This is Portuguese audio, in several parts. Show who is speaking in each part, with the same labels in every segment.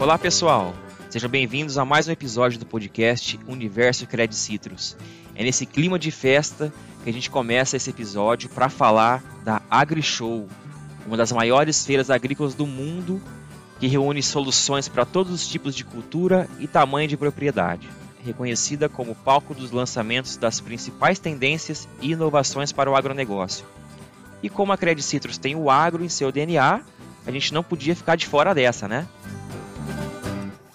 Speaker 1: Olá pessoal, sejam bem-vindos a mais um episódio do podcast Universo Credit Citrus. É nesse clima de festa que a gente começa esse episódio para falar da AgriShow, uma das maiores feiras agrícolas do mundo que reúne soluções para todos os tipos de cultura e tamanho de propriedade, reconhecida como palco dos lançamentos das principais tendências e inovações para o agronegócio. E como a Credit Citrus tem o agro em seu DNA, a gente não podia ficar de fora dessa, né?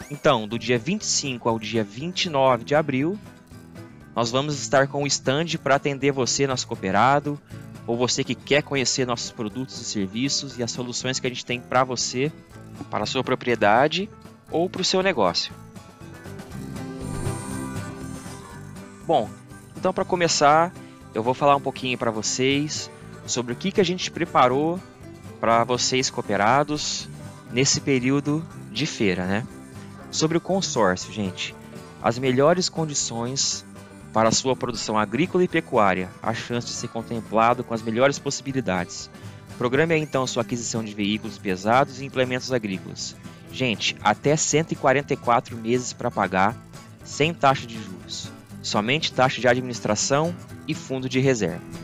Speaker 1: Então, do dia 25 ao dia 29 de abril, nós vamos estar com o stand para atender você, nosso cooperado, ou você que quer conhecer nossos produtos e serviços e as soluções que a gente tem para você, para a sua propriedade ou para o seu negócio. Bom, então para começar, eu vou falar um pouquinho para vocês sobre o que, que a gente preparou para vocês cooperados nesse período de feira, né? Sobre o consórcio, gente. As melhores condições para sua produção agrícola e pecuária, a chance de ser contemplado com as melhores possibilidades. Programe então sua aquisição de veículos pesados e implementos agrícolas. Gente, até 144 meses para pagar, sem taxa de juros. Somente taxa de administração e fundo de reserva.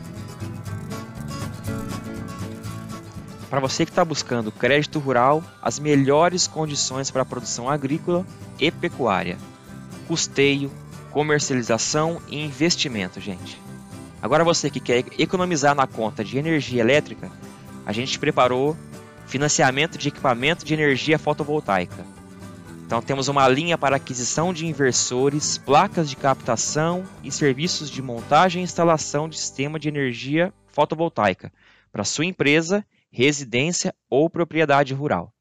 Speaker 1: Para você que está buscando crédito rural, as melhores condições para a produção agrícola e pecuária. Custeio, comercialização e investimento, gente. Agora você que quer economizar na conta de energia elétrica, a gente preparou financiamento de equipamento de energia fotovoltaica. Então temos uma linha para aquisição de inversores, placas de captação e serviços de montagem e instalação de sistema de energia fotovoltaica para sua empresa residência ou propriedade rural.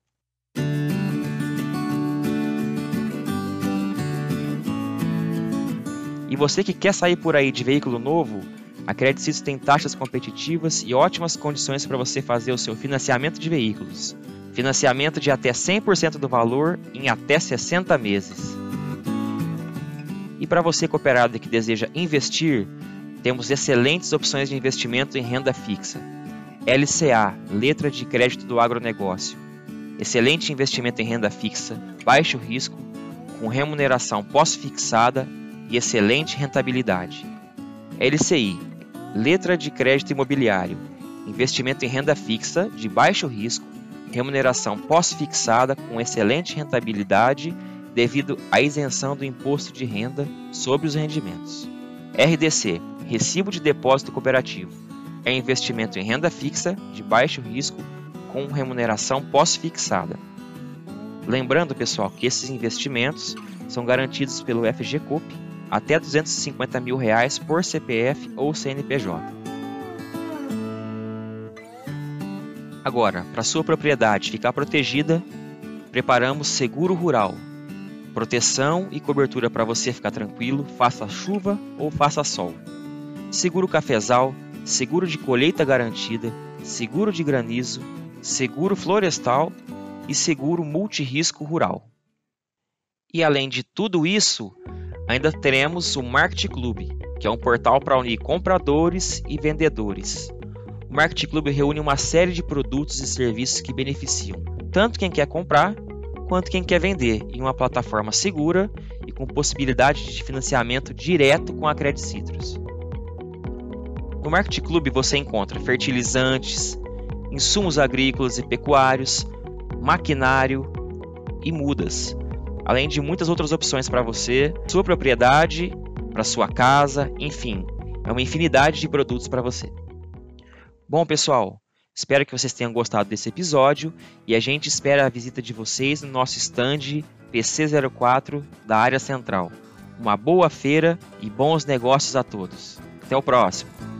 Speaker 1: E você que quer sair por aí de veículo novo, a Credit Suisse tem taxas competitivas e ótimas condições para você fazer o seu financiamento de veículos. Financiamento de até 100% do valor em até 60 meses. E para você cooperado que deseja investir, temos excelentes opções de investimento em renda fixa LCA, letra de crédito do agronegócio. Excelente investimento em renda fixa, baixo risco, com remuneração pós-fixada e excelente rentabilidade. LCI, letra de crédito imobiliário, investimento em renda fixa de baixo risco, remuneração pós-fixada com excelente rentabilidade devido à isenção do imposto de renda sobre os rendimentos. RDC, recibo de depósito cooperativo é investimento em renda fixa de baixo risco com remuneração pós-fixada. Lembrando, pessoal, que esses investimentos são garantidos pelo FGCOP até 250 mil reais por CPF ou CNPJ. Agora, para sua propriedade ficar protegida, preparamos seguro rural. Proteção e cobertura para você ficar tranquilo, faça chuva ou faça sol. Seguro cafezal seguro de colheita garantida, seguro de granizo, seguro florestal e seguro multirisco rural. E além de tudo isso, ainda teremos o Market Club, que é um portal para unir compradores e vendedores. O Market Club reúne uma série de produtos e serviços que beneficiam tanto quem quer comprar quanto quem quer vender em uma plataforma segura e com possibilidade de financiamento direto com a Credit Citrus. No Market Club você encontra fertilizantes, insumos agrícolas e pecuários, maquinário e mudas, além de muitas outras opções para você, sua propriedade, para sua casa, enfim, é uma infinidade de produtos para você. Bom, pessoal, espero que vocês tenham gostado desse episódio e a gente espera a visita de vocês no nosso stand PC04 da área central. Uma boa feira e bons negócios a todos. Até o próximo!